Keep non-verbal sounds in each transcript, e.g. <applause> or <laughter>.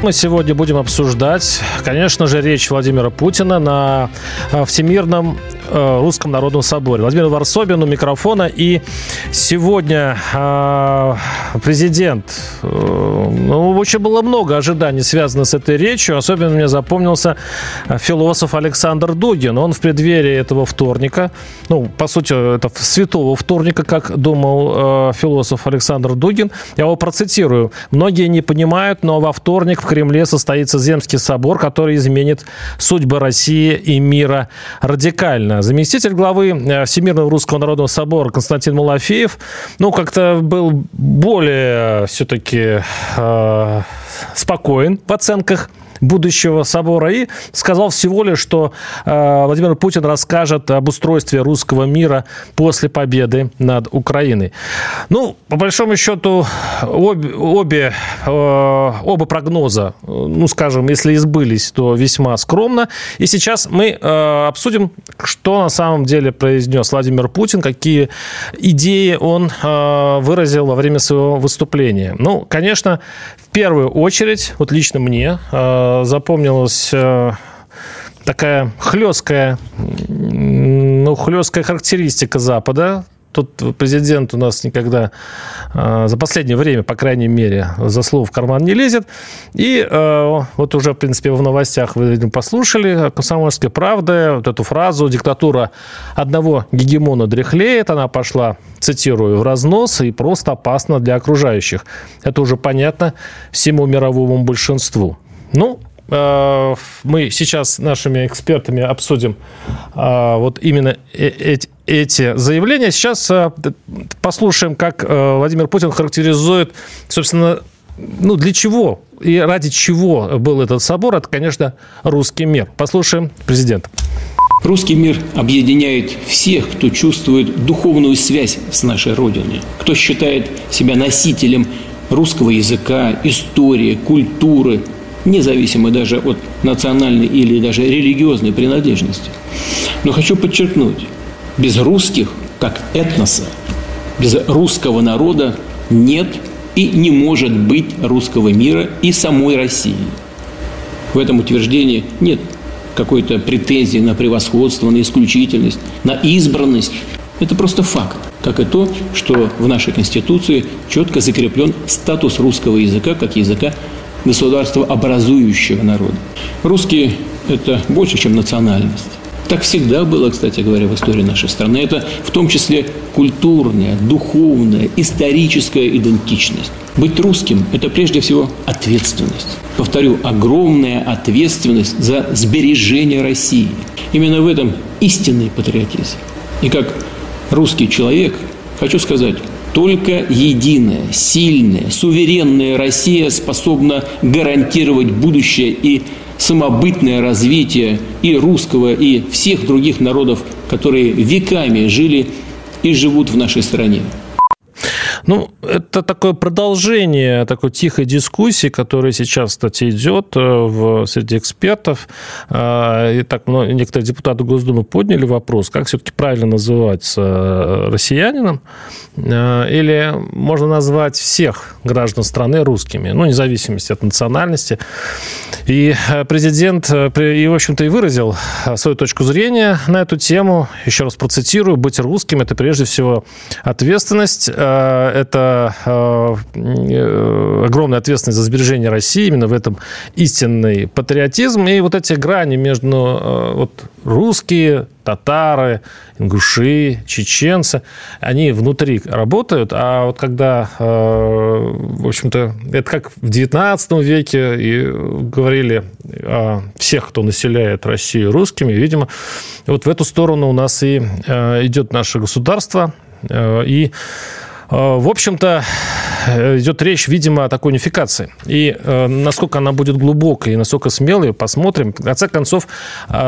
Мы сегодня будем обсуждать, конечно же, речь Владимира Путина на э, Всемирном э, Русском Народном Соборе. Владимир Варсобин у микрофона. И сегодня э, президент... Ну, очень было много ожиданий, связанных с этой речью. Особенно мне запомнился философ Александр Дугин. Он в преддверии этого вторника, ну, по сути, это святого вторника, как думал философ Александр Дугин. Я его процитирую. «Многие не понимают, но во вторник Кремле состоится Земский собор, который изменит судьбы России и мира радикально. Заместитель главы э, Всемирного Русского Народного Собора Константин Малафеев, ну, как-то был более все-таки э, спокоен в оценках будущего собора и сказал всего лишь, что э, Владимир Путин расскажет об устройстве русского мира после победы над Украиной. Ну, по большому счету, обе, обе, э, оба прогноза, ну, скажем, если избылись, то весьма скромно. И сейчас мы э, обсудим, что на самом деле произнес Владимир Путин, какие идеи он э, выразил во время своего выступления. Ну, конечно, в первую очередь, вот лично мне, э, запомнилась э, такая хлесткая, ну, хлесткая характеристика Запада. Тут президент у нас никогда э, за последнее время, по крайней мере, за слово в карман не лезет. И э, вот уже, в принципе, в новостях вы послушали «Комсомольская правда», вот эту фразу «диктатура одного гегемона дряхлеет», она пошла, цитирую, в разнос и просто опасна для окружающих. Это уже понятно всему мировому большинству. Ну, мы сейчас с нашими экспертами обсудим э, вот именно э, эти заявления. Сейчас послушаем, как Владимир Путин характеризует, собственно, ну, для чего и ради чего был этот собор. Это, конечно, русский мир. Послушаем президента. Русский мир объединяет всех, кто чувствует духовную связь с нашей Родиной, кто считает себя носителем русского языка, истории, культуры – независимо даже от национальной или даже религиозной принадлежности. Но хочу подчеркнуть, без русских, как этноса, без русского народа нет и не может быть русского мира и самой России. В этом утверждении нет какой-то претензии на превосходство, на исключительность, на избранность. Это просто факт, как и то, что в нашей Конституции четко закреплен статус русского языка как языка государства образующего народа. Русские – это больше, чем национальность. Так всегда было, кстати говоря, в истории нашей страны. Это в том числе культурная, духовная, историческая идентичность. Быть русским – это прежде всего ответственность. Повторю, огромная ответственность за сбережение России. Именно в этом истинный патриотизм. И как русский человек хочу сказать, только единая, сильная, суверенная Россия способна гарантировать будущее и самобытное развитие и русского, и всех других народов, которые веками жили и живут в нашей стране. Ну, это такое продолжение такой тихой дискуссии, которая сейчас, кстати, идет э, в, среди экспертов. А, и так ну, некоторые депутаты Госдумы подняли вопрос, как все-таки правильно называться э, россиянином, э, или можно назвать всех граждан страны русскими, ну, вне зависимости от национальности. И президент, и, в общем-то, и выразил свою точку зрения на эту тему. Еще раз процитирую, быть русским – это прежде всего ответственность, это э, э, огромная ответственность за сбережение России, именно в этом истинный патриотизм. И вот эти грани между э, вот, русские, татары, ингуши, чеченцы, они внутри работают, а вот когда, в общем-то, это как в 19 веке и говорили о всех, кто населяет Россию русскими, видимо, вот в эту сторону у нас и идет наше государство, и В общем-то, идет речь, видимо, о такой унификации. И насколько она будет глубокой и насколько смелой, посмотрим. В конце концов,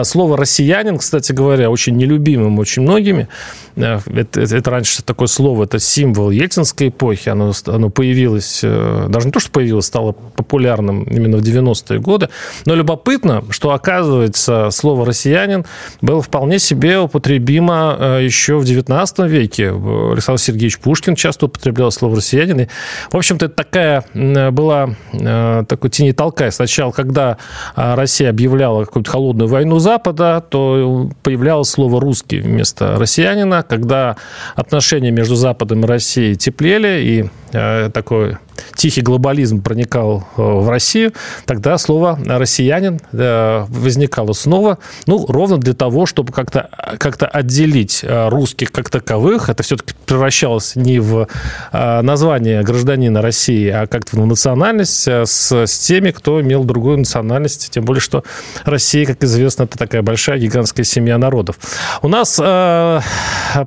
слово «россиянин», кстати говоря, очень нелюбимым очень многими. Это, это раньше такое слово, это символ ельцинской эпохи. Оно, оно появилось, даже не то, что появилось, стало популярным именно в 90-е годы. Но любопытно, что, оказывается, слово «россиянин» было вполне себе употребимо э, еще в 19 веке. Александр Сергеевич Пушкин часто употреблял слово «россиянин». И, в общем-то, это такая была э, такой тени толкая. Сначала, когда э, Россия объявляла какую-то холодную войну Запада, то появлялось слово «русский» вместо «россиянина». Когда отношения между Западом и Россией теплели, и такой тихий глобализм проникал в Россию, тогда слово «россиянин» возникало снова, ну, ровно для того, чтобы как-то как отделить э, русских как таковых. Это все-таки превращалось не в э, название гражданина России, а как-то в национальность э, с, с теми, кто имел другую национальность. Тем более, что Россия, как известно, это такая большая гигантская семья народов. У нас э,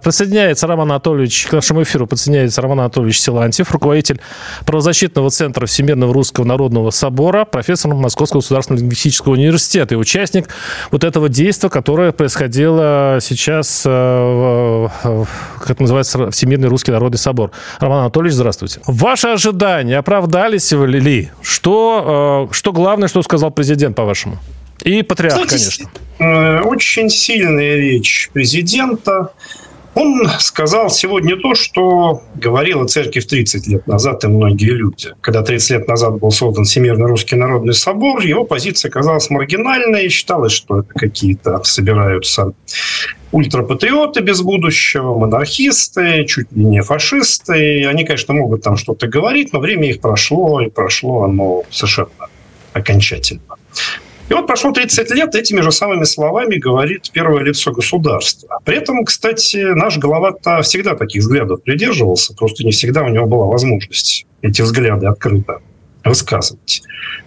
присоединяется Роман Анатольевич, к нашему эфиру присоединяется Роман Анатольевич Силантьев, руководитель правозащитного центра Всемирного Русского Народного Собора, профессор Московского государственного лингвистического университета и участник вот этого действия, которое происходило сейчас, э, как это называется, Всемирный Русский Народный Собор. Роман Анатольевич, здравствуйте. Ваши ожидания оправдались ли? Что, э, что главное, что сказал президент, по-вашему? И патриарх, конечно. Э, очень сильная речь президента. Он сказал сегодня то, что говорила церковь 30 лет назад и многие люди. Когда 30 лет назад был создан Всемирный Русский Народный Собор, его позиция казалась маргинальной, считалось, что это какие-то собираются ультрапатриоты без будущего, монархисты, чуть ли не фашисты. Они, конечно, могут там что-то говорить, но время их прошло, и прошло оно совершенно окончательно. И вот прошло 30 лет, этими же самыми словами говорит первое лицо государства. При этом, кстати, наш глава-то всегда таких взглядов придерживался, просто не всегда у него была возможность эти взгляды открыто высказывать.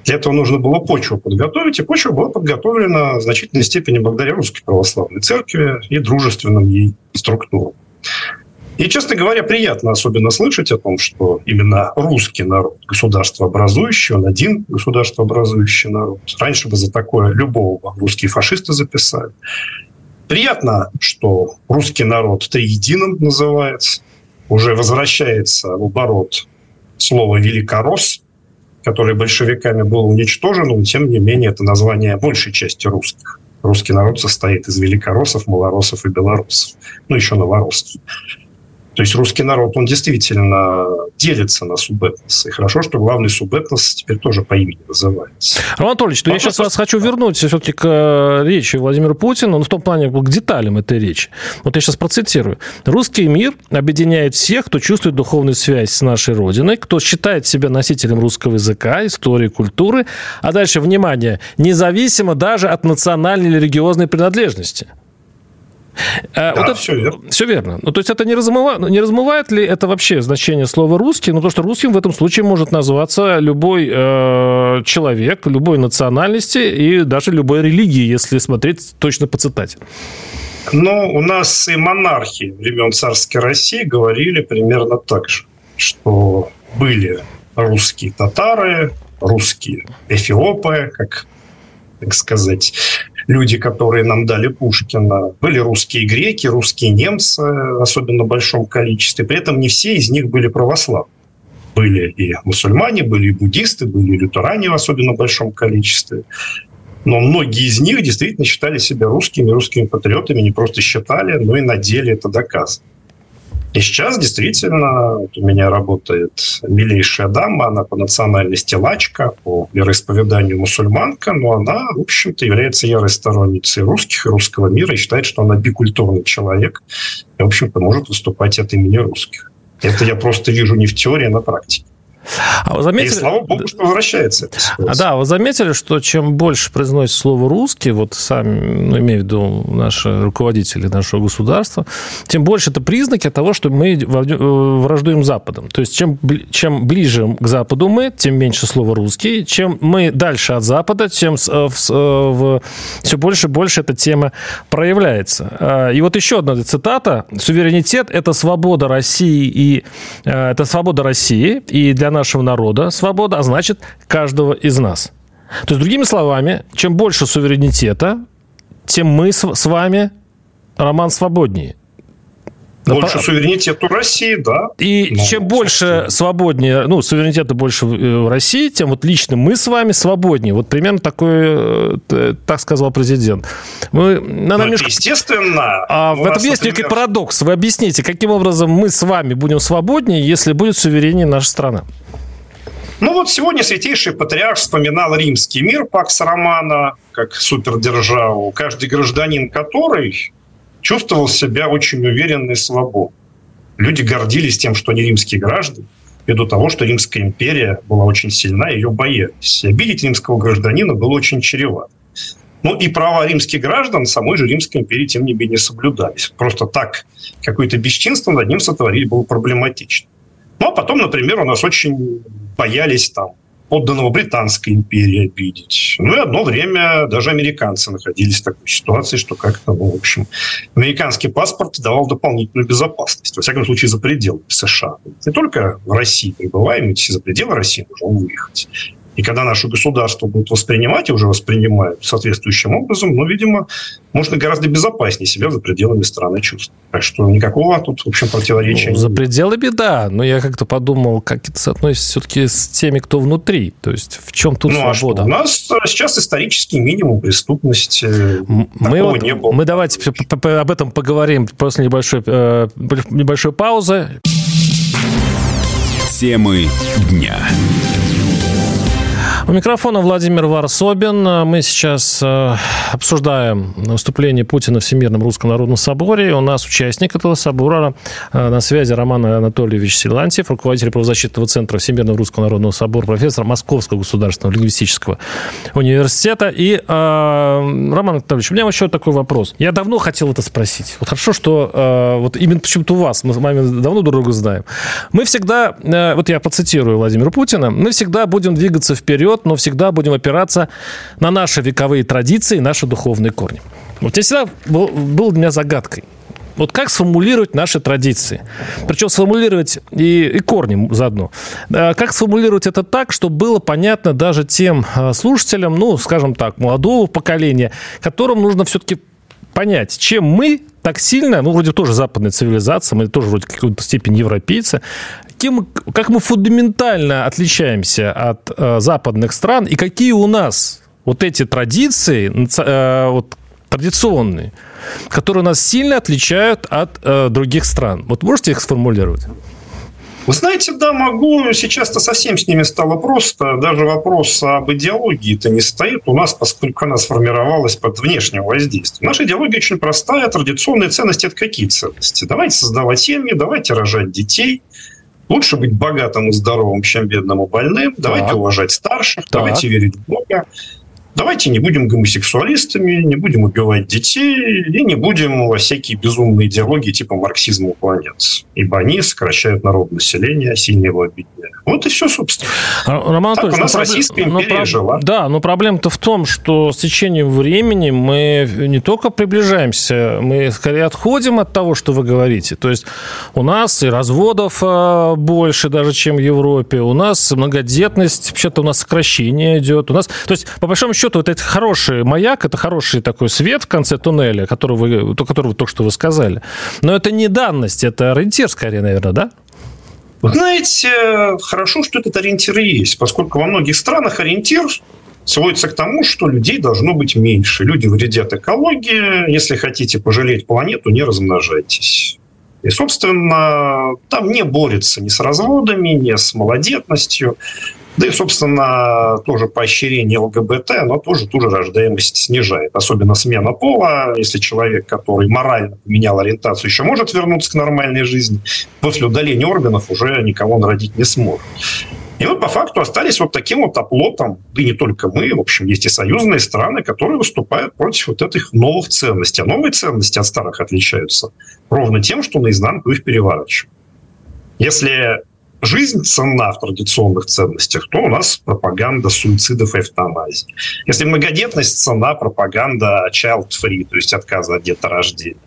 Для этого нужно было почву подготовить, и почва была подготовлена в значительной степени благодаря Русской Православной Церкви и дружественным ей структурам. И, честно говоря, приятно особенно слышать о том, что именно русский народ, государство образующий, он один государство образующий народ. Раньше бы за такое любого русские фашисты записали. Приятно, что русский народ триединым называется. Уже возвращается в оборот слово «великорос», которое большевиками было уничтожено, но тем не менее это название большей части русских. Русский народ состоит из великороссов, малоросов и белорусов. Ну, еще новороссов. То есть русский народ, он действительно делится на субэтносы. И хорошо, что главный субэтнос теперь тоже по имени называется. Роман Анатольевич, то я сейчас вас хочу вернуть все-таки к э, речи Владимира Путина, но в том плане к деталям этой речи. Вот я сейчас процитирую. «Русский мир объединяет всех, кто чувствует духовную связь с нашей Родиной, кто считает себя носителем русского языка, истории, культуры, а дальше, внимание, независимо даже от национальной или религиозной принадлежности». А, да, вот это, все верно. Все верно. Ну, то есть это не размывает, не размывает ли это вообще значение слова «русский»? Ну, то, что русским в этом случае может назваться любой э, человек, любой национальности и даже любой религии, если смотреть точно по цитате. Ну, у нас и монархи времен царской России говорили примерно так же, что были русские татары, русские эфиопы, как так сказать, люди, которые нам дали Пушкина. Были русские греки, русские немцы, особенно в большом количестве. При этом не все из них были православны. Были и мусульмане, были и буддисты, были и лютеране особенно большом количестве. Но многие из них действительно считали себя русскими, русскими патриотами, не просто считали, но и на деле это доказано. И сейчас действительно вот у меня работает милейшая дама, она по национальности лачка, по вероисповеданию мусульманка, но она, в общем-то, является ярой сторонницей русских и русского мира и считает, что она бикультурный человек и, в общем-то, может выступать от имени русских. Это я просто вижу не в теории, а на практике. А вы заметили... И слава богу, что возвращается. А, да, вы заметили, что чем больше произносит слово «русский», вот сами, ну, имею в виду наши руководители нашего государства, тем больше это признаки того, что мы э, враждуем Западом. То есть чем, чем ближе к Западу мы, тем меньше слова «русский». Чем мы дальше от Запада, тем в, в, в, все больше и больше эта тема проявляется. А, и вот еще одна цитата. «Суверенитет – это свобода России и э, это свобода России, и для нашего народа свобода, а значит, каждого из нас. То есть, другими словами, чем больше суверенитета, тем мы с вами, Роман, свободнее. Больше суверенитета России, да. И ну, чем больше свободнее, ну, суверенитета больше в России, тем вот лично мы с вами свободнее. Вот примерно такой, э, так сказал президент. Мы, надо ну, немножко... Естественно. А в этом есть например... некий парадокс. Вы объясните, каким образом мы с вами будем свободнее, если будет сувереннее наша страна? Ну вот сегодня святейший патриарх вспоминал римский мир Пакс Романа как супердержаву, каждый гражданин которой чувствовал себя очень уверенно и свободно. Люди гордились тем, что они римские граждане, ввиду того, что Римская империя была очень сильна, ее боялись. И обидеть римского гражданина было очень чревато. Ну и права римских граждан самой же Римской империи, тем не менее, соблюдались. Просто так какое-то бесчинство над ним сотворить было проблематично. А потом, например, у нас очень боялись там подданного Британской империи обидеть. Ну и одно время даже американцы находились в такой ситуации, что как-то, ну, в общем, американский паспорт давал дополнительную безопасность, во всяком случае, за пределами США. Не только в России пребываем, ведь за пределы России нужно выехать. И когда наше государство будет воспринимать и уже воспринимают соответствующим образом, ну, видимо, можно гораздо безопаснее себя за пределами страны чувствовать. Так что никакого тут, в общем, противоречия ну, За пределами, да. Но я как-то подумал, как это соотносится все-таки с теми, кто внутри. То есть в чем тут ну, свобода? А что? У нас сейчас исторический минимум преступности. Мы, вот, не было. мы давайте об этом поговорим после небольшой, э, небольшой паузы. Темы дня. У микрофона Владимир Варсобин. Мы сейчас э, обсуждаем выступление Путина в Всемирном Русском Народном Соборе. У нас участник этого собора э, на связи Роман Анатольевич Силантьев, руководитель правозащитного центра Всемирного Русского Народного Собора, профессор Московского государственного лингвистического университета. И, э, Роман Анатольевич, у меня еще такой вопрос. Я давно хотел это спросить. Вот хорошо, что вот именно почему-то у вас, мы с вами давно друг друга знаем. Мы всегда, вот я процитирую Владимира Путина, мы всегда будем двигаться вперед вперед, но всегда будем опираться на наши вековые традиции, наши духовные корни. Вот это всегда был, был для меня загадкой. Вот как сформулировать наши традиции? Причем сформулировать и, и корни заодно. А как сформулировать это так, чтобы было понятно даже тем а, слушателям, ну, скажем так, молодого поколения, которым нужно все-таки понять, чем мы так сильно, ну, вроде тоже западная цивилизация, мы тоже вроде в какой-то степени европейцы, кем, как мы фундаментально отличаемся от э, западных стран и какие у нас вот эти традиции, э, вот, традиционные, которые нас сильно отличают от э, других стран. Вот можете их сформулировать? Вы знаете, да, могу. Сейчас-то совсем с ними стало просто. Даже вопрос об идеологии-то не стоит у нас, поскольку она сформировалась под внешним воздействием. Наша идеология очень простая. Традиционные ценности – это какие ценности? Давайте создавать семьи, давайте рожать детей – Лучше быть богатым и здоровым, чем бедным и больным. Давайте так. уважать старших, так. давайте верить в Бога. Давайте не будем гомосексуалистами, не будем убивать детей и не будем во всякие безумные идеологии типа марксизма уклоняться. Ибо они сокращают народ населения, а сильно его объединяют. Вот и все, собственно. Роман так у нас проблем... Российская империя но, жила. Да, но проблема-то в том, что с течением времени мы не только приближаемся, мы скорее отходим от того, что вы говорите. То есть у нас и разводов а, больше даже, чем в Европе. У нас многодетность, вообще-то у нас сокращение идет. У нас, то есть, по большому счету, счету, вот это хороший маяк, это хороший такой свет в конце туннеля, который вы, который вы только что вы сказали. Но это не данность, это ориентир скорее, наверное, да? Вы знаете, хорошо, что этот ориентир есть, поскольку во многих странах ориентир сводится к тому, что людей должно быть меньше. Люди вредят экологии. Если хотите пожалеть планету, не размножайтесь. И, собственно, там не борется ни с разводами, ни с малодетностью. Да и, собственно, тоже поощрение ЛГБТ, оно тоже ту же рождаемость снижает. Особенно смена пола. Если человек, который морально поменял ориентацию, еще может вернуться к нормальной жизни, после удаления органов уже никого народить не сможет. И мы по факту остались вот таким вот оплотом, и не только мы, в общем, есть и союзные страны, которые выступают против вот этих новых ценностей. А новые ценности от старых отличаются ровно тем, что наизнанку их переворачивают. Если жизнь ценна в традиционных ценностях, то у нас пропаганда суицидов и эвтаназии. Если многодетность цена, пропаганда child-free, то есть отказа от деторождения.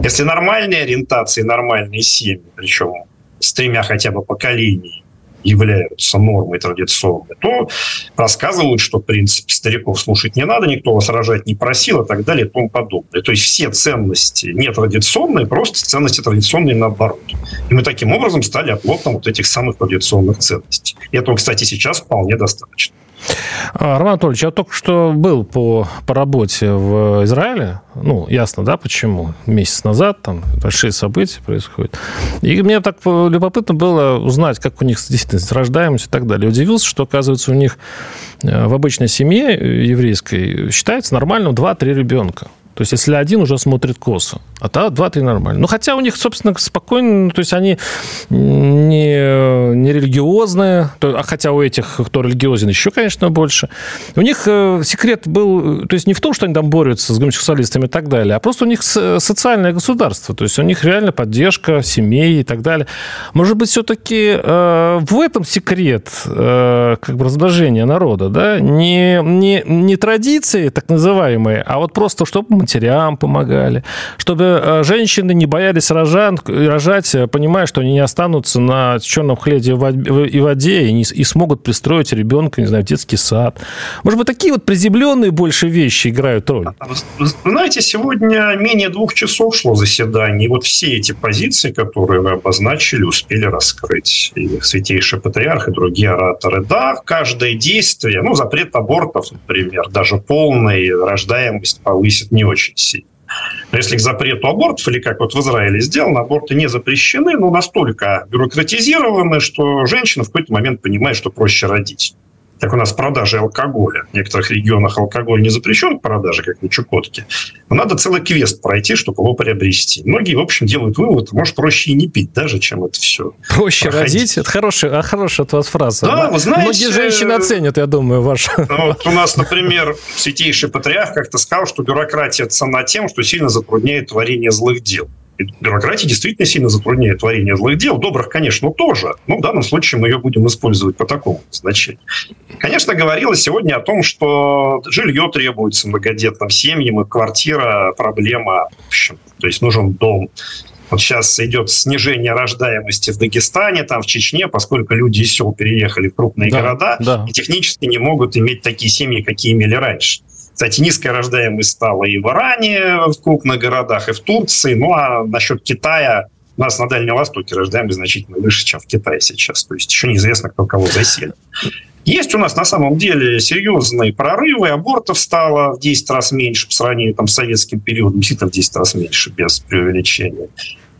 Если нормальные ориентации, нормальные семьи, причем с тремя хотя бы поколениями, являются нормой традиционной, то рассказывают, что, в принципе, стариков слушать не надо, никто вас рожать не просил и так далее и тому подобное. То есть все ценности не традиционные, просто ценности традиционные наоборот. И мы таким образом стали оплотом вот этих самых традиционных ценностей. И этого, кстати, сейчас вполне достаточно. Роман Анатольевич, я только что был по, по работе в Израиле. Ну, ясно, да, почему. Месяц назад там большие события происходят. И мне так любопытно было узнать, как у них действительно рождаемость и так далее. Удивился, что, оказывается, у них э, в обычной семье еврейской считается нормальным 2-3 ребенка. То есть, если один уже смотрит косо, а то два-три нормально. Ну, хотя у них, собственно, спокойно, ну, то есть, они не, не религиозные, а хотя у этих, кто религиозен, еще, конечно, больше. У них э, секрет был, то есть, не в том, что они там борются с гомосексуалистами и так далее, а просто у них социальное государство, то есть, у них реально поддержка семей и так далее. Может быть, все-таки э, в этом секрет э, как бы размножения народа, да? Не, не, не традиции так называемые, а вот просто, чтобы матерям помогали, чтобы э, женщины не боялись рожан, рожать, э, понимая, что они не останутся на черном хледе и воде и, не, и смогут пристроить ребенка, не знаю, в детский сад. Может быть, такие вот приземленные больше вещи играют роль? Вы знаете, сегодня менее двух часов шло заседание, и вот все эти позиции, которые вы обозначили, успели раскрыть. И Святейший Патриарх, и другие ораторы. Да, каждое действие, ну, запрет абортов, например, даже полная рождаемость повысит не очень сильно. Но если к запрету абортов, или как вот в Израиле сделано, аборты не запрещены, но настолько бюрократизированы, что женщина в какой-то момент понимает, что проще родить как у нас продажи алкоголя. В некоторых регионах алкоголь не запрещен к продаже, как на Чукотке. Но надо целый квест пройти, чтобы его приобрести. Многие, в общем, делают вывод, может, проще и не пить даже, чем это все. Проще проходить. родить? Это хорошая, а хорошая от вас фраза. Да, вы знаете... Многие женщины оценят, я думаю, ваш... Ну, вот у нас, например, святейший патриарх как-то сказал, что бюрократия цена тем, что сильно затрудняет творение злых дел бюрократия действительно сильно затрудняет творение злых дел. Добрых, конечно, тоже. Но в данном случае мы ее будем использовать по такому значению. Конечно, говорилось сегодня о том, что жилье требуется многодетным семьям, и квартира – проблема. В общем, то есть нужен дом. Вот сейчас идет снижение рождаемости в Дагестане, там в Чечне, поскольку люди из сел переехали в крупные да, города да. и технически не могут иметь такие семьи, какие имели раньше. Кстати, низкая рождаемость стала и в Иране, в крупных городах, и в Турции. Ну, а насчет Китая, у нас на Дальнем Востоке рождаемость значительно выше, чем в Китае сейчас. То есть еще неизвестно, кто кого заселит. Есть у нас на самом деле серьезные прорывы. Абортов стало в 10 раз меньше по сравнению там, с советским периодом. Действительно, в 10 раз меньше, без преувеличения.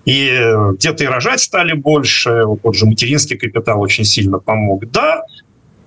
И где-то и рожать стали больше. Вот тот же материнский капитал очень сильно помог. Да,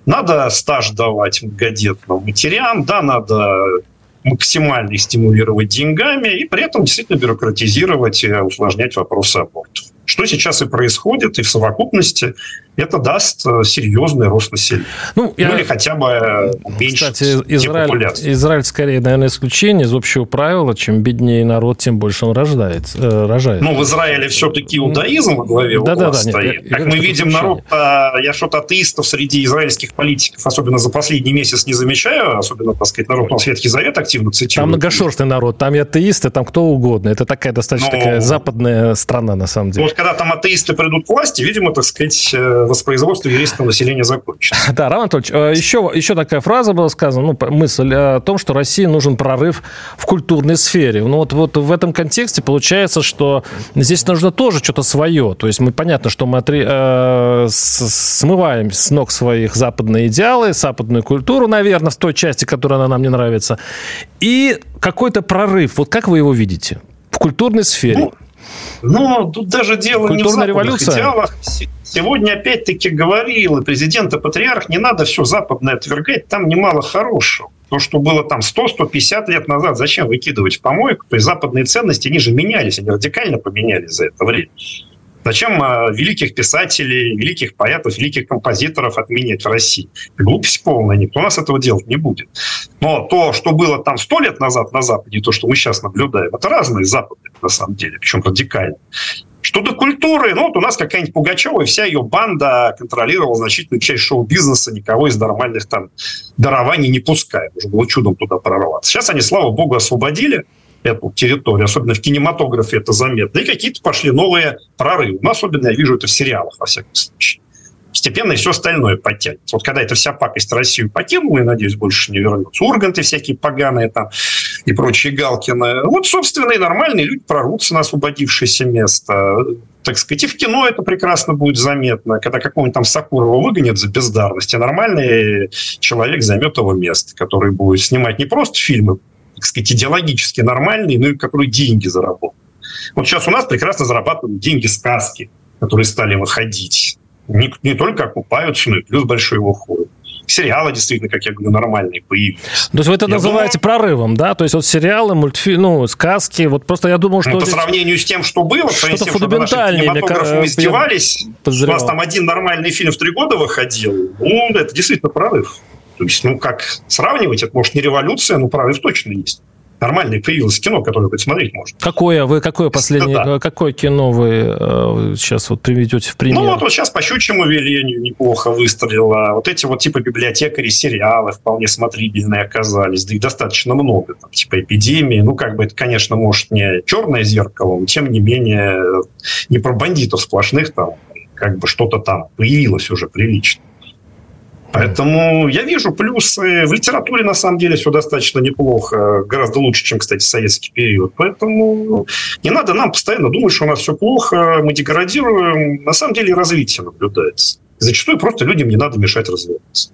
надо стаж давать многодетным матерям, да, надо максимально стимулировать деньгами и при этом действительно бюрократизировать и усложнять вопросы абортов. Что сейчас и происходит, и в совокупности это даст э, серьезный рост населения. Ну, я... ну или хотя бы э, уменьшить Кстати, Израиль, Израиль скорее, наверное, исключение из общего правила. Чем беднее народ, тем больше он рождает. Э, рожает. Ну, в Израиле все-таки иудаизм во главе да, да, да, стоит. Нет, как мы видим, народ, я что-то атеистов среди израильских политиков, особенно за последний месяц, не замечаю. Особенно, так сказать, народ на Светский Завет активно цитирует. Там многошерстный народ, там и атеисты, там кто угодно. Это такая достаточно Но... такая западная страна, на самом деле. Вот когда там атеисты придут к власти, видимо, так сказать, воспроизводство еврейского населения закончится. <laughs> Да, Роман Анатольевич, еще, э, еще такая фраза была сказана, ну, мысль о том, что России нужен прорыв в культурной сфере. Ну, вот, вот в этом контексте получается, что здесь нужно тоже что-то свое. То есть мы, понятно, что мы отри, э, смываем с ног своих западные идеалы, западную культуру, наверное, в той части, которая она нам не нравится. И какой-то прорыв. Вот как вы его видите? В культурной сфере. Ну, но тут даже дело Культурная не в западных революция. идеалах. Сегодня опять-таки говорил и президент, и патриарх, не надо все западное отвергать, там немало хорошего. То, что было там 100-150 лет назад, зачем выкидывать в помойку? То есть западные ценности, они же менялись, они радикально поменялись за это время. Зачем а, великих писателей, великих поэтов, великих композиторов отменять в России? Глупость полная, никто нас этого делать не будет. Но то, что было там сто лет назад на Западе, то, что мы сейчас наблюдаем, это разные Запады, на самом деле, причем радикально. Что до культуры, ну вот у нас какая-нибудь Пугачева и вся ее банда контролировала значительную часть шоу-бизнеса, никого из нормальных там дарований не пуская. Уже было чудом туда прорваться. Сейчас они, слава богу, освободили эту территорию, особенно в кинематографе это заметно, и какие-то пошли новые прорывы. Ну, особенно я вижу это в сериалах, во всяком случае. Постепенно и все остальное подтянется. Вот когда эта вся пакость Россию покинула, и, надеюсь, больше не вернется, Урганты всякие поганые там и прочие Галкины, вот, собственно, и нормальные люди прорвутся на освободившееся место так сказать, и в кино это прекрасно будет заметно, когда какого-нибудь там Сакурова выгонят за бездарность, а нормальный человек займет его место, который будет снимать не просто фильмы так сказать, идеологически нормальный, ну и который деньги заработал. Вот сейчас у нас прекрасно зарабатывают деньги сказки, которые стали выходить. Не, не только окупаются, но и плюс большой ход. Сериалы действительно, как я говорю, нормальные появились. То есть вы это я называете думаю, прорывом, да? То есть вот сериалы, мультфильмы, ну, сказки, вот просто я думал, что... Ну, по сравнению с тем, что было, что-то фундаментальнее. Мы издевались, у нас там один нормальный фильм в три года выходил, ну, это действительно прорыв. То есть, ну, как сравнивать, это может не революция, но прорыв точно есть. Нормальное появилось кино, которое хоть смотреть можно. Какое вы, какое последнее, да. какое кино вы э, сейчас вот приведете в пример? Ну, вот, вот сейчас по щучьему велению неплохо выстрелило. Вот эти вот типа библиотекари, сериалы вполне смотрибельные оказались. Да их достаточно много. Там, типа эпидемии. Ну, как бы это, конечно, может не черное зеркало, но тем не менее не про бандитов сплошных там как бы что-то там появилось уже прилично. Поэтому я вижу плюсы. В литературе, на самом деле, все достаточно неплохо. Гораздо лучше, чем, кстати, советский период. Поэтому не надо нам постоянно думать, что у нас все плохо, мы деградируем. На самом деле развитие наблюдается. Зачастую просто людям не надо мешать развиваться.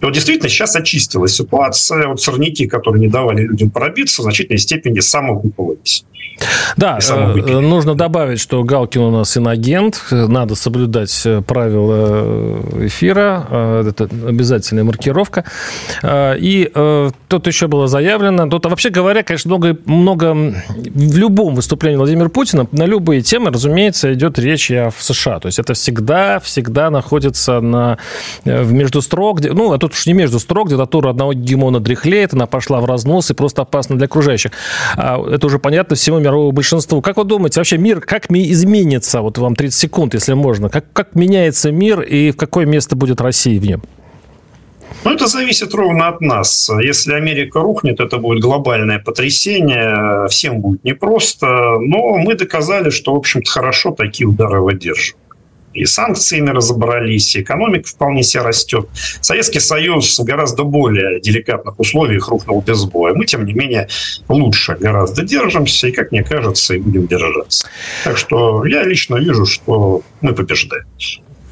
И вот действительно сейчас очистилась ситуация. Вот сорняки, которые не давали людям пробиться, в значительной степени самовыпалывались. Да, э, нужно добавить, что Галкин у нас иногент, надо соблюдать э, правила э, эфира, это обязательная маркировка. И тут еще было заявлено, тут вообще говоря, конечно, много, много в любом выступлении Владимира Путина на любые темы, разумеется, идет речь о в США. То есть это всегда, всегда находится на, в между строк, ну, а тут уж не между строк, диктатура одного гегемона дряхлеет, она пошла в разнос и просто опасна для окружающих. А это уже понятно всему мировому большинству. Как вы думаете, вообще мир как изменится? Вот вам 30 секунд, если можно. Как, как меняется мир и в какое место будет Россия в нем? Ну, это зависит ровно от нас. Если Америка рухнет, это будет глобальное потрясение. Всем будет непросто. Но мы доказали, что, в общем-то, хорошо такие удары выдерживаем и санкциями разобрались, и экономика вполне себе растет. Советский Союз в гораздо более деликатных условиях рухнул без боя. Мы, тем не менее, лучше гораздо держимся, и, как мне кажется, и будем держаться. Так что я лично вижу, что мы побеждаем.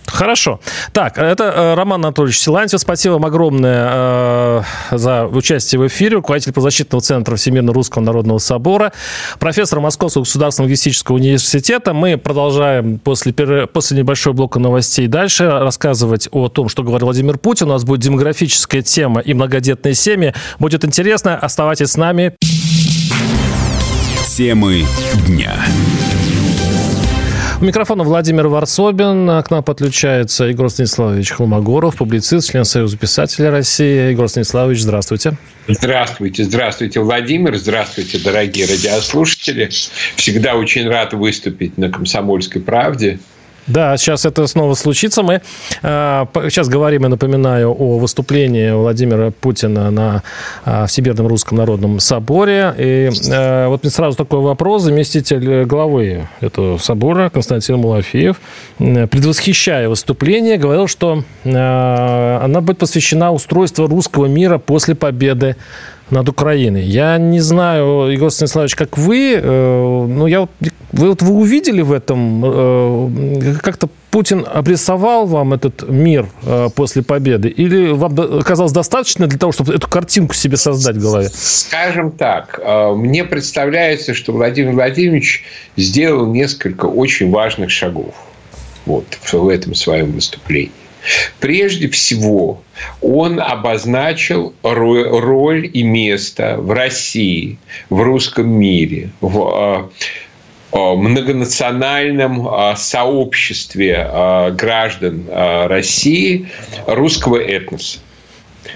Хорошо. Так, это э, Роман Анатольевич Силантьев. Спасибо вам огромное э, за участие в эфире. Руководитель правозащитного центра Всемирно Русского Народного Собора, профессор Московского государственного лингвистического университета. Мы продолжаем после, после небольшого блока новостей дальше рассказывать о том, что говорил Владимир Путин. У нас будет демографическая тема и многодетные семьи. Будет интересно. Оставайтесь с нами. Темы дня. У микрофона Владимир Варсобин. К нам подключается Егор Станиславович Холмогоров, публицист, член Союза писателей России. Егор Станиславович, здравствуйте. Здравствуйте, здравствуйте, Владимир, здравствуйте, дорогие радиослушатели. Всегда очень рад выступить на «Комсомольской правде». Да, сейчас это снова случится. Мы э, сейчас говорим, и напоминаю, о выступлении Владимира Путина на э, Всемирном Русском Народном Соборе. И э, вот мне сразу такой вопрос. Заместитель главы этого собора Константин Малафеев, предвосхищая выступление, говорил, что она будет посвящена устройству русского мира после победы над Украиной. Я не знаю, Егор Станиславович, как вы, э, ну, я, вы, вот вы увидели в этом, э, как-то Путин обрисовал вам этот мир э, после победы? Или вам оказалось достаточно для того, чтобы эту картинку себе создать в голове? Скажем так, э, мне представляется, что Владимир Владимирович сделал несколько очень важных шагов вот, в этом своем выступлении. Прежде всего, он обозначил роль и место в России, в русском мире, в, многонациональном сообществе граждан России русского этноса.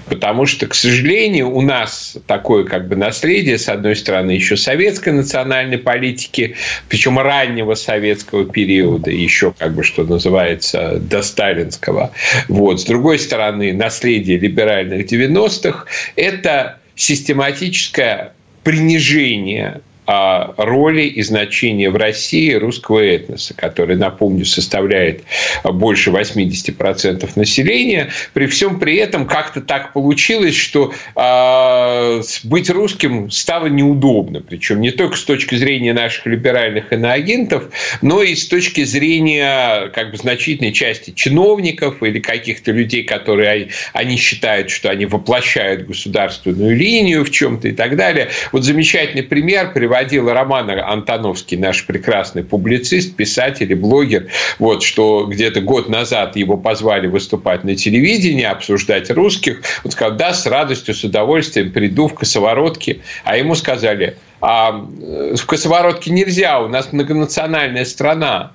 Потому что, к сожалению, у нас такое как бы наследие, с одной стороны, еще советской национальной политики, причем раннего советского периода, еще как бы, что называется, до сталинского. Вот. С другой стороны, наследие либеральных 90-х – это систематическое принижение роли и значения в России русского этноса, который, напомню, составляет больше 80% населения. При всем при этом как-то так получилось, что э, быть русским стало неудобно. Причем не только с точки зрения наших либеральных иноагентов, но и с точки зрения как бы, значительной части чиновников или каких-то людей, которые они считают, что они воплощают государственную линию в чем-то и так далее. Вот замечательный пример – приводил Роман Антоновский, наш прекрасный публицист, писатель и блогер, вот, что где-то год назад его позвали выступать на телевидении, обсуждать русских. Он сказал, да, с радостью, с удовольствием приду в Косоворотке. А ему сказали, а в Косоворотке нельзя, у нас многонациональная страна.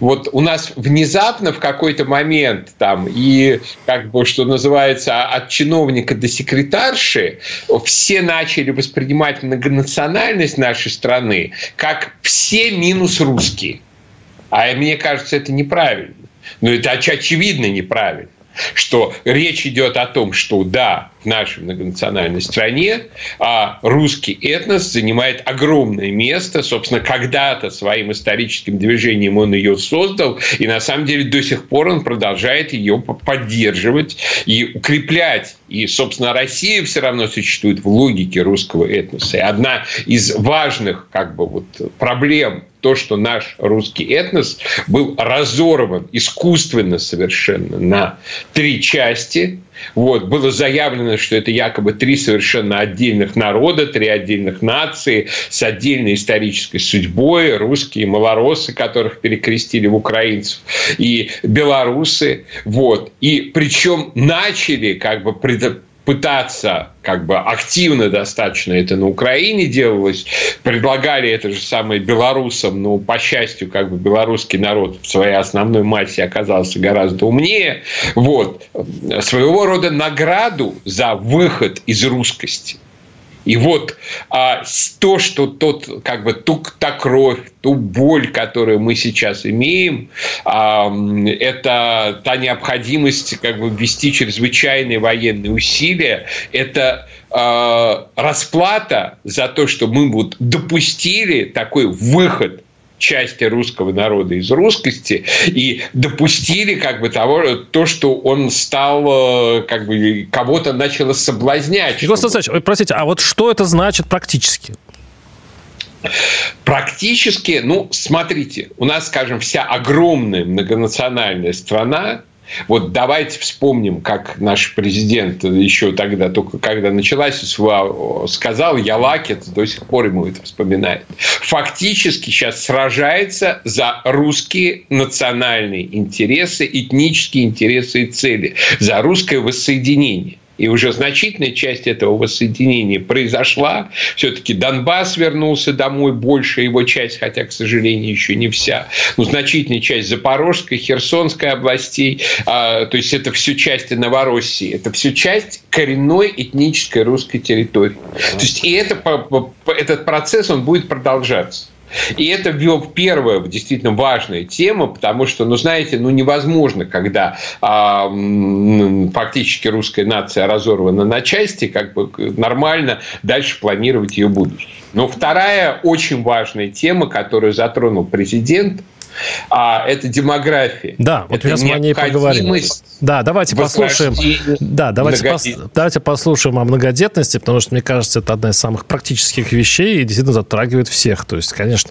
Вот у нас внезапно в какой-то момент там и как бы что называется от чиновника до секретарши все начали воспринимать многонациональность нашей страны как все минус русские. А мне кажется, это неправильно. Но это очевидно неправильно что речь идет о том, что да, в нашей многонациональной стране а русский этнос занимает огромное место. Собственно, когда-то своим историческим движением он ее создал, и на самом деле до сих пор он продолжает ее поддерживать и укреплять. И, собственно, Россия все равно существует в логике русского этноса. И одна из важных как бы, вот, проблем то, что наш русский этнос был разорван искусственно совершенно на три части. Вот, было заявлено, что это якобы три совершенно отдельных народа, три отдельных нации с отдельной исторической судьбой. Русские, малоросы, которых перекрестили в украинцев, и белорусы. Вот. И причем начали как бы пытаться как бы активно достаточно это на Украине делалось, предлагали это же самое белорусам, но по счастью, как бы белорусский народ в своей основной массе оказался гораздо умнее, вот, своего рода награду за выход из русскости – и вот а, то, что тот, как бы, ту, та кровь, ту боль, которую мы сейчас имеем, а, это та необходимость как бы, ввести чрезвычайные военные усилия, это а, расплата за то, что мы вот допустили такой выход части русского народа из русскости и допустили как бы того, то, что он стал, э, как бы, кого-то начало соблазнять. Николай. Александрович, простите, а вот что это значит практически? Практически, ну, смотрите, у нас, скажем, вся огромная многонациональная страна, вот давайте вспомним, как наш президент еще тогда, только когда началась СВА, сказал, я лакет, до сих пор ему это вспоминает. Фактически сейчас сражается за русские национальные интересы, этнические интересы и цели, за русское воссоединение. И уже значительная часть этого воссоединения произошла. Все-таки Донбасс вернулся домой, большая его часть, хотя, к сожалению, еще не вся. Но значительная часть Запорожской, Херсонской областей. А, то есть это все части Новороссии. Это все часть коренной этнической русской территории. То есть и это, этот процесс он будет продолжаться. И это первая действительно важная тема, потому что, ну, знаете, ну, невозможно, когда а, фактически русская нация разорвана на части, как бы нормально дальше планировать ее будущее. Но вторая очень важная тема, которую затронул президент – а это демография. Да, вот это сейчас мы о ней поговорим. Да, давайте послушаем. Да, давайте, пос, давайте послушаем о многодетности, потому что, мне кажется, это одна из самых практических вещей и действительно затрагивает всех. То есть, конечно,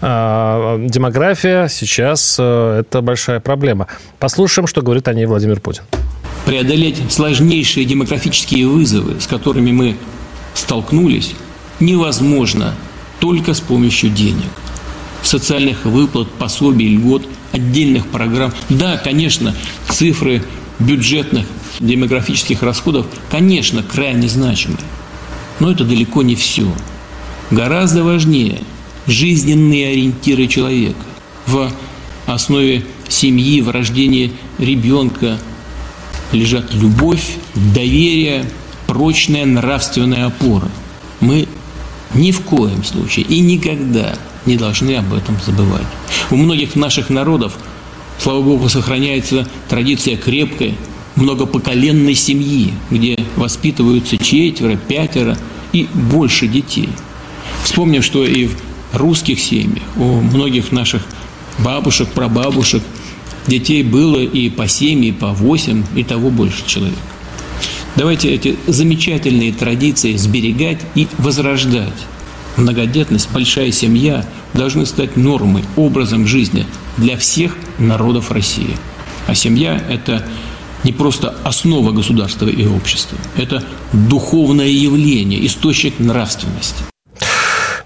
а, демография сейчас э, это большая проблема. Послушаем, что говорит о ней Владимир Путин. Преодолеть сложнейшие демографические вызовы, с которыми мы столкнулись, невозможно только с помощью денег – социальных выплат, пособий, льгот, отдельных программ. Да, конечно, цифры бюджетных демографических расходов, конечно, крайне значимы. Но это далеко не все. Гораздо важнее жизненные ориентиры человека. В основе семьи, в рождении ребенка лежат любовь, доверие, прочная нравственная опора. Мы ни в коем случае и никогда не должны об этом забывать. У многих наших народов, слава Богу, сохраняется традиция крепкой, многопоколенной семьи, где воспитываются четверо, пятеро и больше детей. Вспомним, что и в русских семьях, у многих наших бабушек, прабабушек детей было и по семь, и по восемь, и того больше человек. Давайте эти замечательные традиции сберегать и возрождать. Многодетность, большая семья должны стать нормой, образом жизни для всех народов России. А семья – это не просто основа государства и общества, это духовное явление, источник нравственности.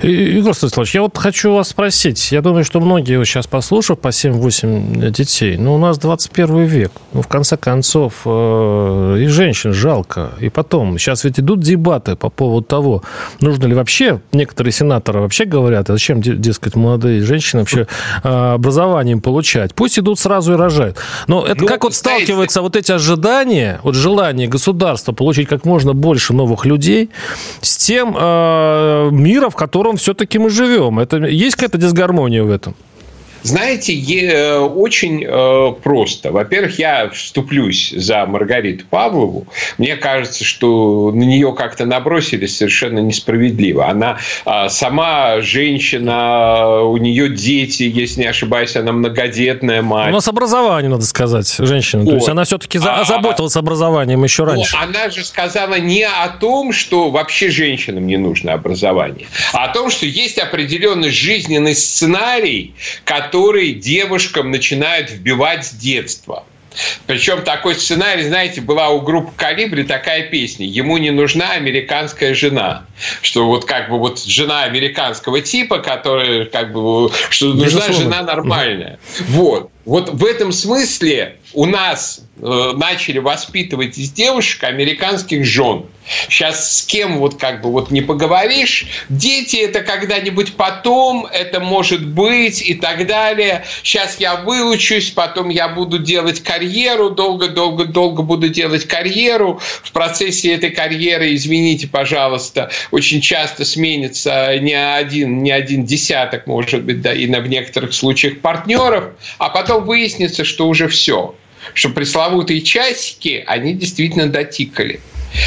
Егор Станиславович, я вот хочу вас спросить. Я думаю, что многие сейчас послушав по 7-8 детей, ну, у нас 21 век. Ну, в конце концов, э, и женщин жалко. И потом, сейчас ведь идут дебаты по поводу того, нужно ли вообще, некоторые сенаторы вообще говорят, а зачем, дескать, молодые женщины вообще э, образованием получать? Пусть идут сразу и рожают. Но это ну, как вот сталкиваются вот эти ожидания, вот желание государства получить как можно больше новых людей с тем э, миром, в котором котором все-таки мы живем. Это, есть какая-то дисгармония в этом? Знаете, очень э, просто. Во-первых, я вступлюсь за Маргариту Павлову. Мне кажется, что на нее как-то набросились совершенно несправедливо. Она а, сама женщина, у нее дети, если не ошибаюсь, она многодетная мать. У нас образование, надо сказать, женщина. Вот. То есть она все-таки а, озаботилась образованием еще раньше. Она же сказала не о том, что вообще женщинам не нужно образование, а о том, что есть определенный жизненный сценарий, который который девушкам начинают вбивать с детства. Причем такой сценарий, знаете, была у группы «Калибри» такая песня «Ему не нужна американская жена». Что вот как бы вот жена американского типа, которая как бы, что нужна жена нормальная. Вот. Вот в этом смысле у нас э, начали воспитывать из девушек американских жен. Сейчас с кем вот как бы вот не поговоришь, дети это когда-нибудь потом, это может быть и так далее. Сейчас я выучусь, потом я буду делать карьеру, долго-долго-долго буду делать карьеру. В процессе этой карьеры, извините, пожалуйста, очень часто сменится не один, не один десяток, может быть, да, и на, в некоторых случаях партнеров, а потом выяснится, что уже все что пресловутые часики, они действительно дотикали.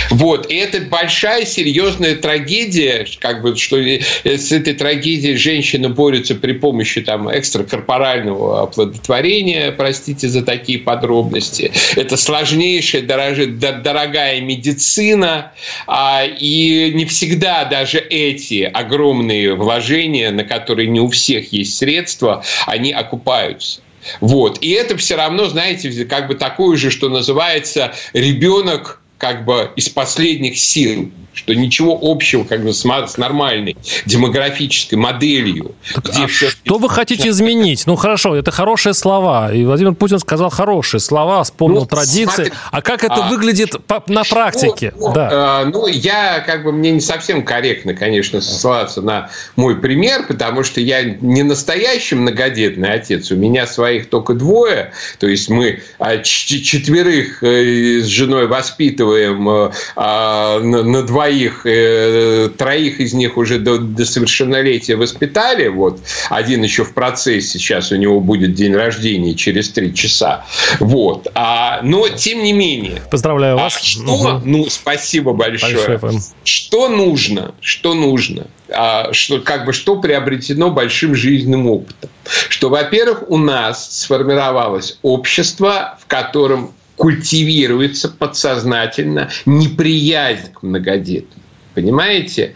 Вот. И это большая, серьезная трагедия, как бы, что с этой трагедией женщины борются при помощи там, экстракорпорального оплодотворения, простите за такие подробности. Это сложнейшая, дорогая медицина, а, и не всегда даже эти огромные вложения, на которые не у всех есть средства, они окупаются. Вот. И это все равно, знаете, как бы такое же, что называется ребенок как бы из последних сил что ничего общего как бы с, с нормальной демографической моделью. Так, где а все... Что вы хотите изменить? Ну хорошо, это хорошие слова. И Владимир Путин сказал хорошие слова, вспомнил ну, традиции. Смотри, а как это а, выглядит по, на практике? Ну, да. а, ну, я как бы мне не совсем корректно, конечно, ссылаться на мой пример, потому что я не настоящий многодетный отец. У меня своих только двое. То есть мы а, четверых э, с женой воспитываем э, а, на два двоих, э, троих из них уже до, до совершеннолетия воспитали. Вот один еще в процессе, сейчас у него будет день рождения через три часа. Вот. А, но тем не менее. Поздравляю а вас. А что? Угу. Ну, спасибо большое. большое что нужно? Что нужно? А, что, как бы, что приобретено большим жизненным опытом? Что, во-первых, у нас сформировалось общество, в котором культивируется подсознательно неприязнь к многодетным. Понимаете?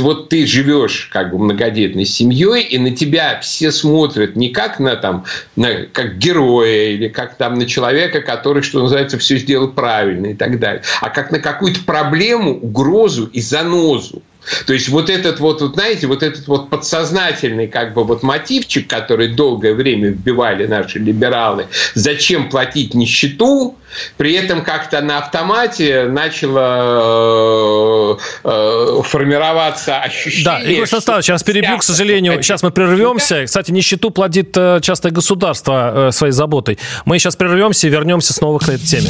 Вот ты живешь как бы многодетной семьей, и на тебя все смотрят не как на там, на, как героя или как там на человека, который, что называется, все сделал правильно и так далее, а как на какую-то проблему, угрозу и занозу. То есть вот этот вот, вот, знаете, вот этот вот подсознательный как бы вот мотивчик, который долгое время вбивали наши либералы, зачем платить нищету, при этом как-то на автомате начало э, э, формироваться ощущение... Да, Игорь Станиславович, я вас перебью, к сожалению. Сейчас мы прервемся. Кстати, нищету платит э, часто государство своей заботой. Мы сейчас прервемся и вернемся снова к этой теме.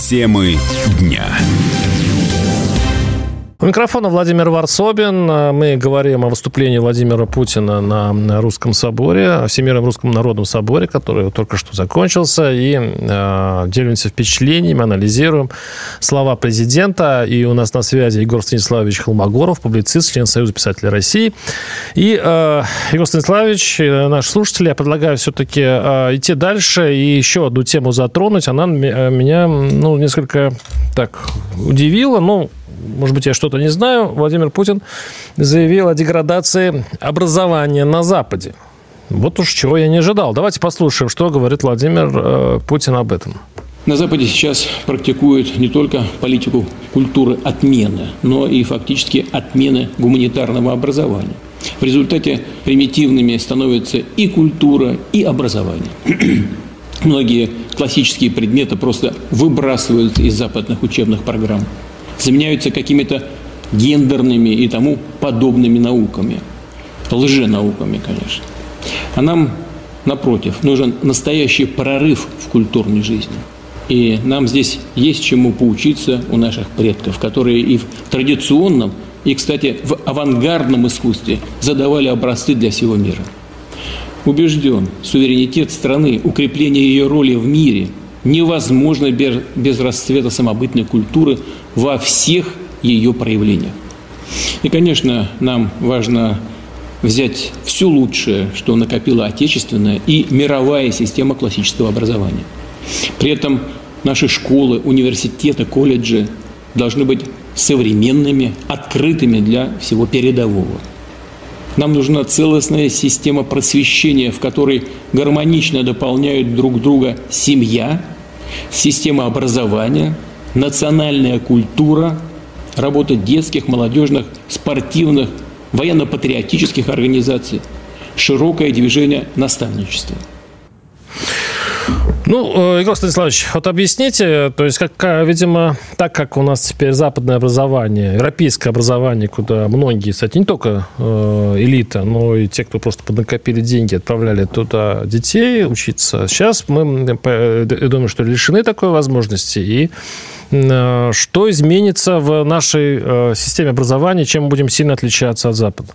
Темы дня. У микрофона Владимир Варсобин. Мы говорим о выступлении Владимира Путина на Русском соборе, Всемирном Русском Народном соборе, который только что закончился, и э, делимся впечатлениями, анализируем слова президента. И у нас на связи Егор Станиславович Холмогоров, публицист, член Союза писателей России. И, э, Егор Станиславович, наши слушатели, я предлагаю все-таки э, идти дальше и еще одну тему затронуть. Она меня ну, несколько так удивила. Ну, может быть, я что-то не знаю, Владимир Путин заявил о деградации образования на Западе. Вот уж чего я не ожидал. Давайте послушаем, что говорит Владимир э, Путин об этом. На Западе сейчас практикуют не только политику культуры отмены, но и фактически отмены гуманитарного образования. В результате примитивными становятся и культура, и образование. Многие классические предметы просто выбрасывают из западных учебных программ заменяются какими-то гендерными и тому подобными науками. Лженауками, конечно. А нам, напротив, нужен настоящий прорыв в культурной жизни. И нам здесь есть чему поучиться у наших предков, которые и в традиционном, и, кстати, в авангардном искусстве задавали образцы для всего мира. Убежден, суверенитет страны, укрепление ее роли в мире – невозможно без, расцвета самобытной культуры во всех ее проявлениях. И, конечно, нам важно взять все лучшее, что накопила отечественная и мировая система классического образования. При этом наши школы, университеты, колледжи должны быть современными, открытыми для всего передового. Нам нужна целостная система просвещения, в которой гармонично дополняют друг друга семья, система образования, национальная культура, работа детских, молодежных, спортивных, военно-патриотических организаций, широкое движение наставничества – ну, Егор Станиславович, вот объясните, то есть, как, видимо, так как у нас теперь западное образование, европейское образование, куда многие, кстати, не только э, элита, но и те, кто просто поднакопили деньги, отправляли туда детей учиться. Сейчас мы, я думаю, что лишены такой возможности. И э, что изменится в нашей э, системе образования, чем мы будем сильно отличаться от Запада?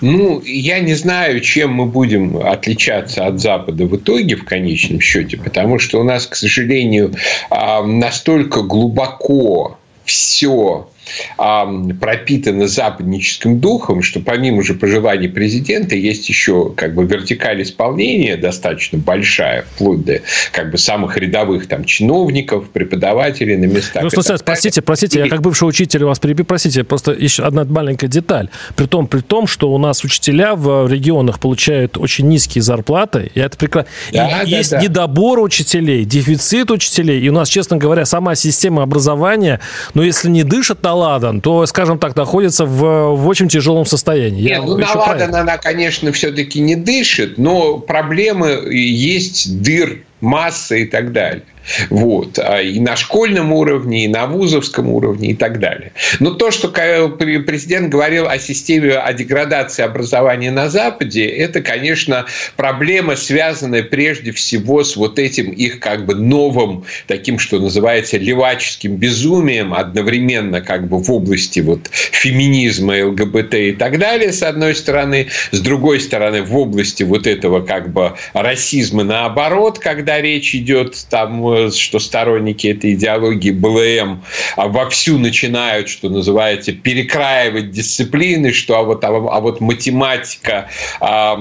Ну, я не знаю, чем мы будем отличаться от Запада в итоге, в конечном счете, потому что у нас, к сожалению, а, настолько глубоко все пропитано западническим духом, что помимо же пожеланий президента есть еще как бы вертикаль исполнения достаточно большая, вплоть до как бы самых рядовых там чиновников, преподавателей на местах. Ну, Саш, простите, простите, я как бывший учитель вас перебью, простите, просто еще одна маленькая деталь. При том, при том, что у нас учителя в регионах получают очень низкие зарплаты, и это прекрасно. Да, и да, есть да. недобор учителей, дефицит учителей, и у нас, честно говоря, сама система образования, но если не дышит на ладан, то, скажем так, находится в, в очень тяжелом состоянии. Нет, ну на ладан она, конечно, все-таки не дышит, но проблемы есть дыр масса и так далее. Вот. А и на школьном уровне, и на вузовском уровне, и так далее. Но то, что президент говорил о системе, о деградации образования на Западе, это, конечно, проблема, связанная прежде всего с вот этим их как бы новым, таким, что называется, леваческим безумием, одновременно как бы в области вот феминизма, ЛГБТ и так далее, с одной стороны, с другой стороны, в области вот этого как бы расизма наоборот, когда речь идет там что сторонники этой идеологии БЛМ а вовсю начинают, что называется, перекраивать дисциплины, что а вот, а, а вот математика а,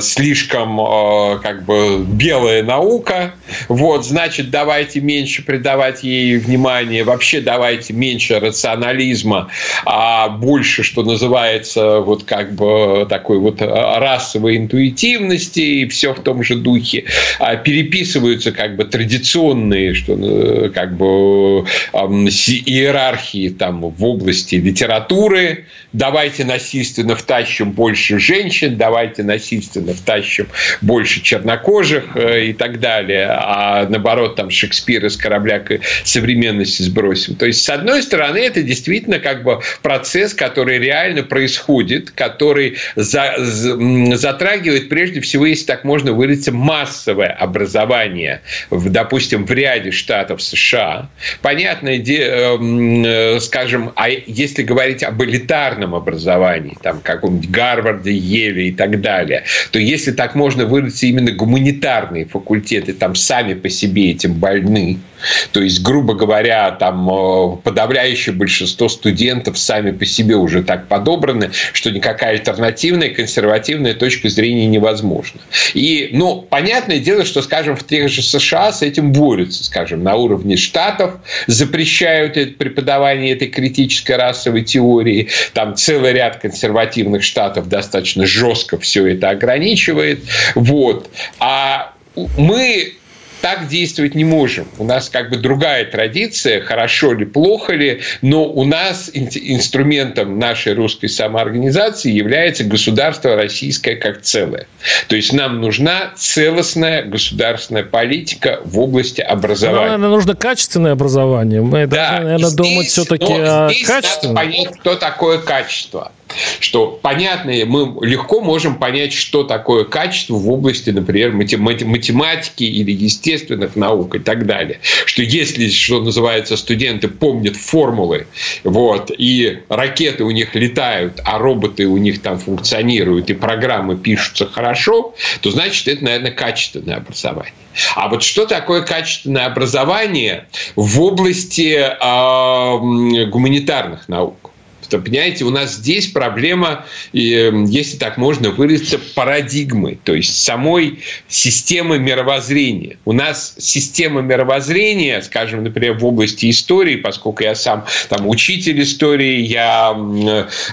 слишком а, как бы белая наука, вот, значит, давайте меньше придавать ей внимания, вообще давайте меньше рационализма, а больше, что называется, вот как бы такой вот расовой интуитивности и все в том же духе. Переписываются как бы традиционные традиционные, что э, как бы иерархии там в области литературы, давайте насильственно втащим больше женщин, давайте насильственно втащим больше чернокожих э, и так далее, а наоборот там Шекспир из корабля к современности сбросим. То есть, с одной стороны, это действительно как бы процесс, который реально происходит, который за, затрагивает прежде всего, если так можно выразиться, массовое образование, в, допустим, в ряде штатов США. Понятное дело, э, скажем, а если говорить об элитарном образовании, там каком-нибудь Гарварде, Еле и так далее, то если так можно выразиться, именно гуманитарные факультеты там сами по себе этим больны, то есть, грубо говоря, там э, подавляющее большинство студентов сами по себе уже так подобраны, что никакая альтернативная консервативная точка зрения невозможна. И, ну, понятное дело, что, скажем, в тех же США с этим борются, скажем, на уровне штатов запрещают это преподавание этой критической расовой теории. Там целый ряд консервативных штатов достаточно жестко все это ограничивает. Вот. А мы так действовать не можем. У нас как бы другая традиция, хорошо ли, плохо ли, но у нас инструментом нашей русской самоорганизации является государство российское как целое. То есть нам нужна целостная государственная политика в области образования. Ну, наверное, нужно качественное образование. Мы да, должны, наверное, здесь, думать все-таки о качественном. Надо понять, что такое качество что понятно, мы легко можем понять, что такое качество в области, например, математики или естественных наук и так далее. Что если, что называется, студенты помнят формулы, вот, и ракеты у них летают, а роботы у них там функционируют, и программы пишутся хорошо, то значит, это, наверное, качественное образование. А вот что такое качественное образование в области э, гуманитарных наук? Понимаете, у нас здесь проблема, эм, если так можно выразиться, парадигмы, то есть самой системы мировоззрения. У нас система мировоззрения, скажем, например, в области истории, поскольку я сам там учитель истории, я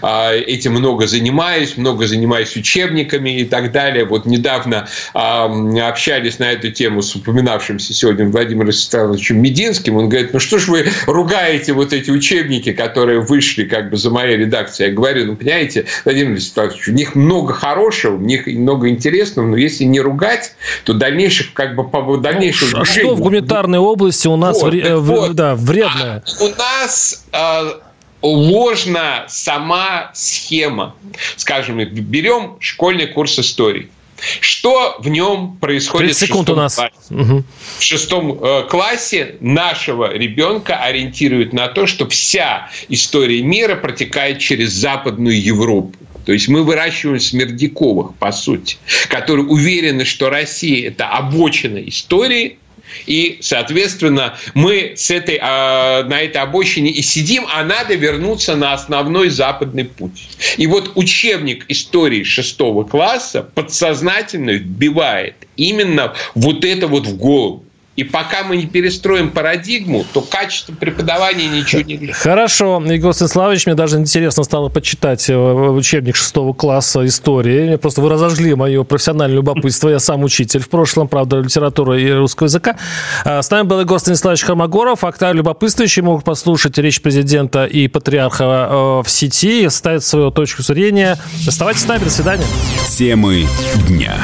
а, этим много занимаюсь, много занимаюсь учебниками и так далее. Вот недавно общались на эту тему с упоминавшимся сегодня Владимиром Вячеславовичем Мединским. Он говорит, ну что ж вы ругаете вот эти учебники, которые вышли как бы за моей редакцией. Я говорю, ну, понимаете, Владимир Вячеславович, у них много хорошего, у них много интересного, но если не ругать, то дальнейших, как бы, по дальнейшему ну, А что в гуманитарной области у нас вот, вре- вот. Да, вредное? А у нас э, ложна сама схема. Скажем, берем школьный курс истории. Что в нем происходит 30 секунд у нас. Классе? Угу. В шестом э, классе нашего ребенка ориентируют на то, что вся история мира протекает через Западную Европу. То есть мы выращиваем Смердяковых, по сути, которые уверены, что Россия – это обочина истории – и, соответственно, мы с этой, а, на этой обочине и сидим, а надо вернуться на основной западный путь. И вот учебник истории шестого класса подсознательно вбивает именно вот это вот в голову. И пока мы не перестроим парадигму, то качество преподавания ничего не решит. Хорошо, Егор Станиславович, мне даже интересно стало почитать э, учебник шестого класса истории. Просто вы разожгли мое профессиональное любопытство. Я сам учитель в прошлом, правда, литературы и русского языка. А, с нами был Егор Станиславович Хармагоров. Актуально любопытствующие могут послушать речь президента и патриарха э, в сети, ставить свою точку зрения. Оставайтесь с нами. До свидания. Темы дня.